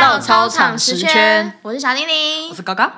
到操场十圈。我是小玲玲，我是高高，